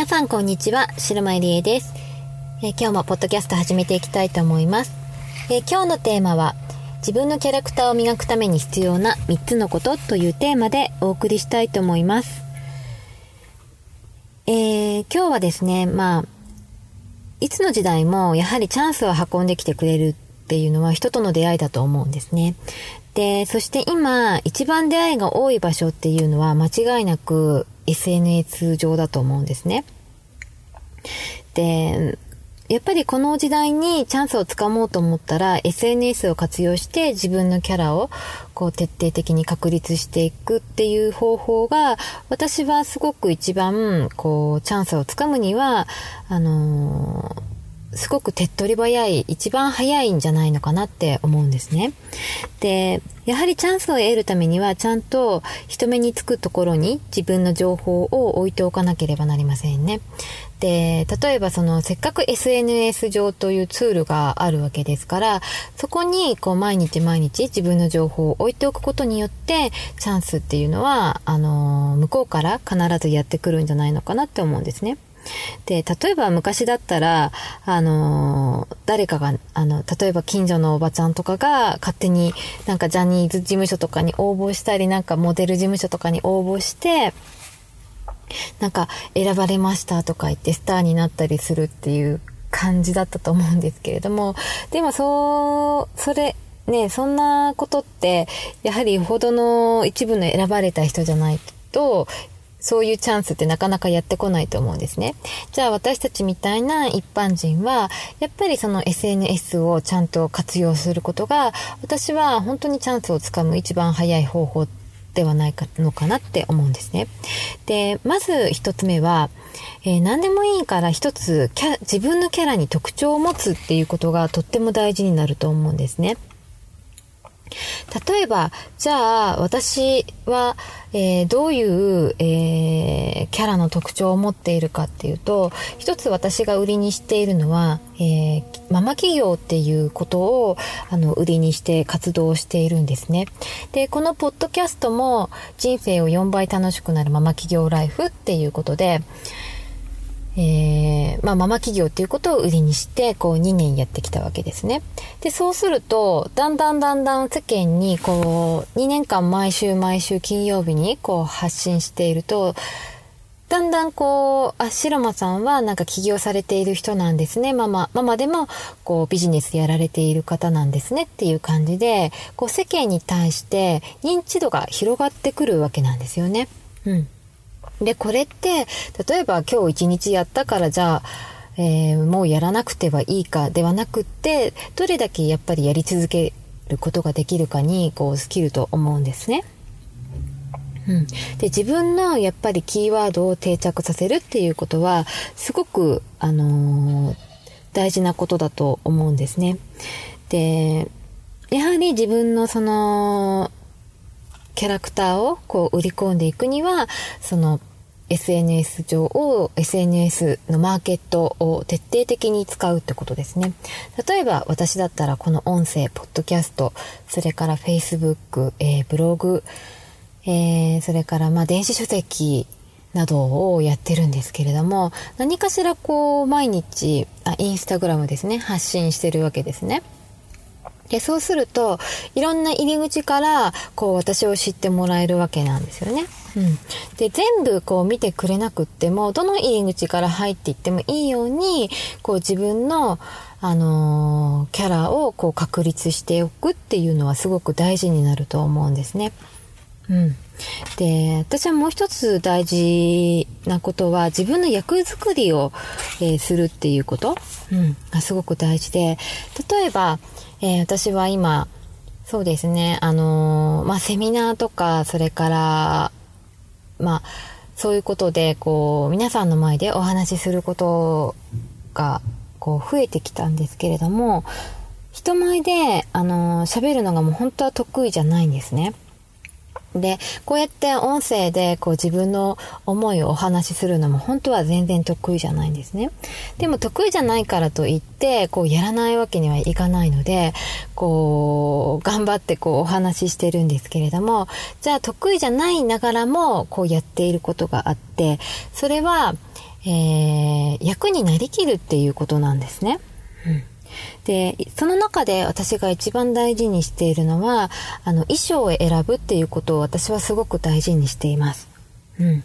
皆さんこんにちは白間理恵です、えー、今日もポッドキャスト始めていきたいと思います、えー、今日のテーマは自分のキャラクターを磨くために必要な3つのことというテーマでお送りしたいと思います。えー、今日はですね、まあ、いつの時代もやはりチャンスを運んできてくれるっていうのは人との出会いだと思うんですね。で、そして今一番出会いが多い場所っていうのは間違いなく SNS 上だと思うんですね。で、やっぱりこの時代にチャンスをつかもうと思ったら SNS を活用して自分のキャラをこう徹底的に確立していくっていう方法が私はすごく一番こうチャンスをつかむにはあのーすごく手っ取り早い、一番早いんじゃないのかなって思うんですね。で、やはりチャンスを得るためには、ちゃんと人目につくところに自分の情報を置いておかなければなりませんね。で、例えばその、せっかく SNS 上というツールがあるわけですから、そこにこう毎日毎日自分の情報を置いておくことによって、チャンスっていうのは、あの、向こうから必ずやってくるんじゃないのかなって思うんですね。で、例えば昔だったら、あの、誰かが、あの、例えば近所のおばちゃんとかが勝手になんかジャニーズ事務所とかに応募したり、なんかモデル事務所とかに応募して、なんか選ばれましたとか言ってスターになったりするっていう感じだったと思うんですけれども、でもそう、それ、ね、そんなことって、やはりほどの一部の選ばれた人じゃないと、そういうチャンスってなかなかやってこないと思うんですね。じゃあ私たちみたいな一般人は、やっぱりその SNS をちゃんと活用することが、私は本当にチャンスをつかむ一番早い方法ではないかのかなって思うんですね。で、まず一つ目は、えー、何でもいいから一つ自分のキャラに特徴を持つっていうことがとっても大事になると思うんですね。例えば、じゃあ、私は、えー、どういう、えー、キャラの特徴を持っているかっていうと、一つ私が売りにしているのは、えー、ママ企業っていうことを、あの、売りにして活動しているんですね。で、このポッドキャストも、人生を4倍楽しくなるママ企業ライフっていうことで、えー、まあ、ママ企業っていうことを売りにして、こう、2年やってきたわけですね。で、そうすると、だんだんだんだん世間に、こう、2年間毎週毎週金曜日に、こう、発信していると、だんだんこう、あ、白間さんはなんか起業されている人なんですね。ママ、ママでもこうビジネスやられている方なんですねっていう感じで、こう世間に対して認知度が広がってくるわけなんですよね。うん。で、これって、例えば今日一日やったからじゃあ、えー、もうやらなくてはいいかではなくって、どれだけやっぱりやり続けることができるかに、こう、スキルと思うんですね。うん、で自分のやっぱりキーワードを定着させるっていうことはすごく、あのー、大事なことだと思うんですね。でやはり自分のそのキャラクターをこう売り込んでいくにはその SNS 上を SNS のマーケットを徹底的に使うってことですね。例えば私だったらこの音声、ポッドキャスト、それから Facebook、えー、ブログ、えー、それからまあ電子書籍などをやってるんですけれども、何かしらこう毎日、あ、インスタグラムですね、発信してるわけですね。で、そうすると、いろんな入り口から、こう、私を知ってもらえるわけなんですよね。うん。で、全部こう見てくれなくっても、どの入り口から入っていってもいいように、こう自分の、あのー、キャラをこう確立しておくっていうのはすごく大事になると思うんですね。うん。で、私はもう一つ大事なことは自分の役作りを、えーするっていうこと、うん、がすごく大事で、例えば、えー私は今、そうですね、あのーまあ、セミナーとか、それから、まあ、そういうことで、こう、皆さんの前でお話しすることが、こう、増えてきたんですけれども、人前で、あのー喋るのがもう本当は得意じゃないんですね。で、こうやって音声でこう自分の思いをお話しするのも本当は全然得意じゃないんですね。でも得意じゃないからといって、こうやらないわけにはいかないので、こう、頑張ってこうお話ししてるんですけれども、じゃあ得意じゃないながらもこうやっていることがあって、それは、えー、役になりきるっていうことなんですね。うんで、その中で私が一番大事にしているのは、あの、衣装を選ぶっていうことを私はすごく大事にしています。うん。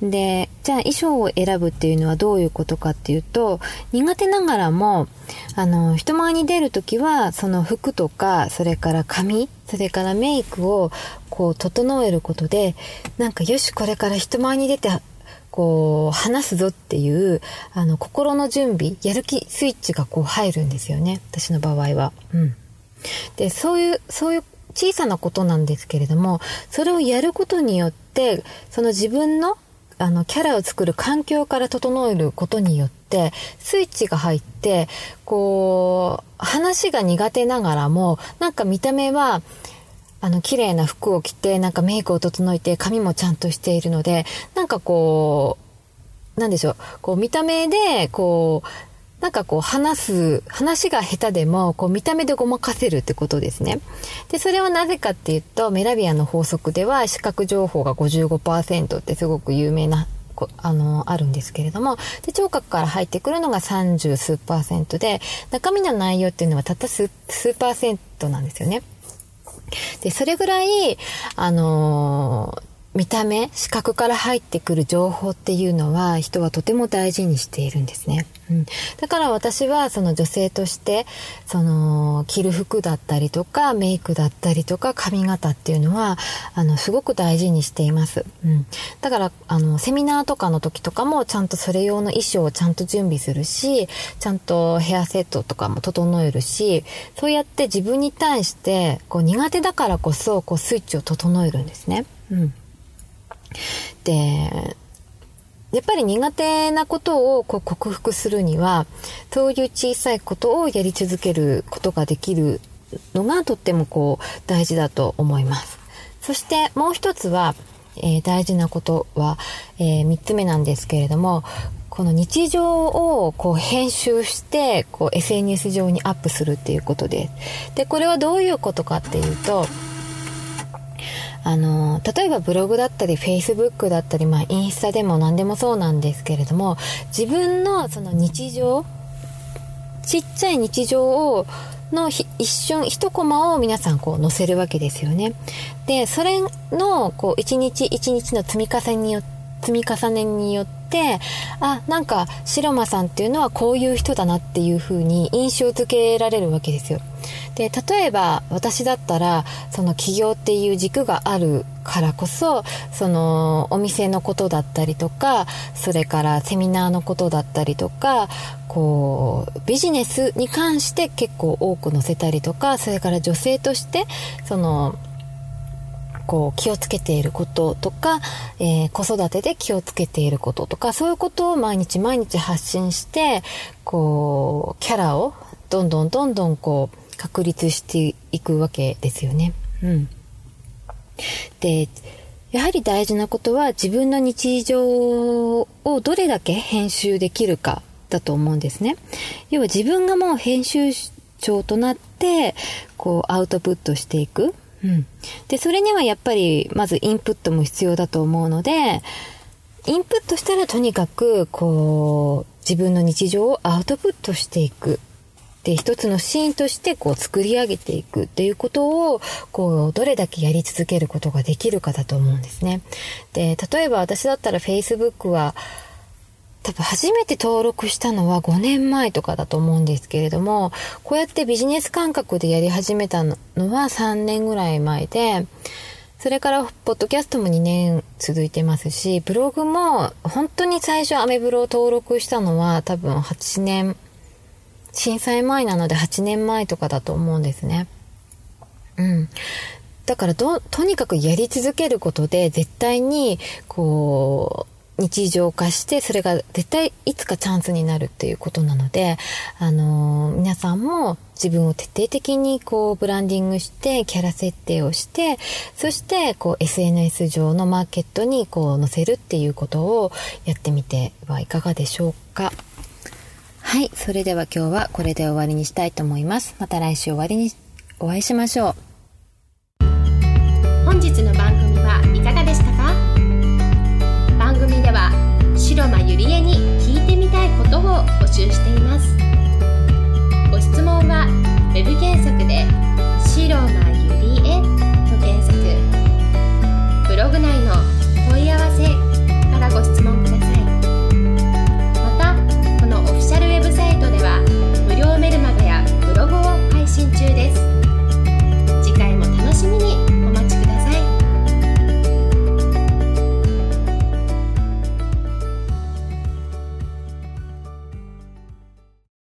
で、じゃあ衣装を選ぶっていうのはどういうことかっていうと、苦手ながらも、あの、人前に出るときは、その服とか、それから髪、それからメイクを、こう、整えることで、なんか、よし、これから人前に出て、こう、話すぞっていう、あの、心の準備、やる気スイッチがこう入るんですよね。私の場合は。うん。で、そういう、そういう小さなことなんですけれども、それをやることによって、その自分の、あの、キャラを作る環境から整えることによって、スイッチが入って、こう、話が苦手ながらも、なんか見た目は、あの、綺麗な服を着て、なんかメイクを整えて、髪もちゃんとしているので、なんかこう、なんでしょう、こう見た目で、こう、なんかこう話す、話が下手でも、こう見た目でごまかせるってことですね。で、それはなぜかっていうと、メラビアの法則では視覚情報が55%ってすごく有名な、あの、あるんですけれども、で、聴覚から入ってくるのが30数パーセントで、中身の内容っていうのはたった数、数パーセントなんですよね。で、それぐらい、あのー見た目、視覚から入ってくる情報っていうのは人はとても大事にしているんですね。うん、だから私はその女性として、その着る服だったりとかメイクだったりとか髪型っていうのは、あの、すごく大事にしています。うん。だから、あの、セミナーとかの時とかもちゃんとそれ用の衣装をちゃんと準備するし、ちゃんとヘアセットとかも整えるし、そうやって自分に対して、こう苦手だからこそ、こうスイッチを整えるんですね。うん。で、やっぱり苦手なことをこう克服するには、そういう小さいことをやり続けることができるのがとってもこう大事だと思います。そしてもう一つは、えー大事なことは、えー三つ目なんですけれども、この日常をこう編集してこう SNS 上にアップするっていうことです。で、これはどういうことかっていうと、あの、例えばブログだったり、フェイスブックだったり、まあ、インスタでも何でもそうなんですけれども、自分のその日常、ちっちゃい日常を、の一瞬、一コマを皆さんこう載せるわけですよね。で、それの、こう、一日一日の積み重ねによって、積み重ねによって、あ、なんか、白間さんっていうのはこういう人だなっていう風に印象付けられるわけですよ。で、例えば私だったら、その起業っていう軸があるからこそ、そのお店のことだったりとか、それからセミナーのことだったりとか、こう、ビジネスに関して結構多く載せたりとか、それから女性として、その、こう気をつけていることとか、えー子育てで気をつけていることとか、そういうことを毎日毎日発信して、こう、キャラをどんどんどんどんこう、確立していくわけですよね。うん。で、やはり大事なことは自分の日常をどれだけ編集できるかだと思うんですね。要は自分がもう編集長となって、こうアウトプットしていく。うん。で、それにはやっぱりまずインプットも必要だと思うので、インプットしたらとにかく、こう、自分の日常をアウトプットしていく。で、一つのシーンとしてこう作り上げていくっていうことを、こう、どれだけやり続けることができるかだと思うんですね。で、例えば私だったら Facebook は、多分初めて登録したのは5年前とかだと思うんですけれども、こうやってビジネス感覚でやり始めたのは3年ぐらい前で、それからポッドキャストも2年続いてますしブログも本当に最初アメブロを登録したのは多分8年震災前なので8年前とかだと思うんですね。うん。だからとにかくやり続けることで絶対にこう日常化してそれが絶対いつかチャンスになるっていうことなので、あのー、皆さんも自分を徹底的にこうブランディングしてキャラ設定をしてそしてこう SNS 上のマーケットにこう載せるっていうことをやってみてはいかがでしょうか。はい。それでは今日はこれで終わりにしたいと思います。また来週終わりにお会いしましょう。本日の番組はいかがでしたか？番組では白間ゆりえに聞いてみたいことを募集しています。ご質問は web 検索で白間ゆりえと検索。ブログ内の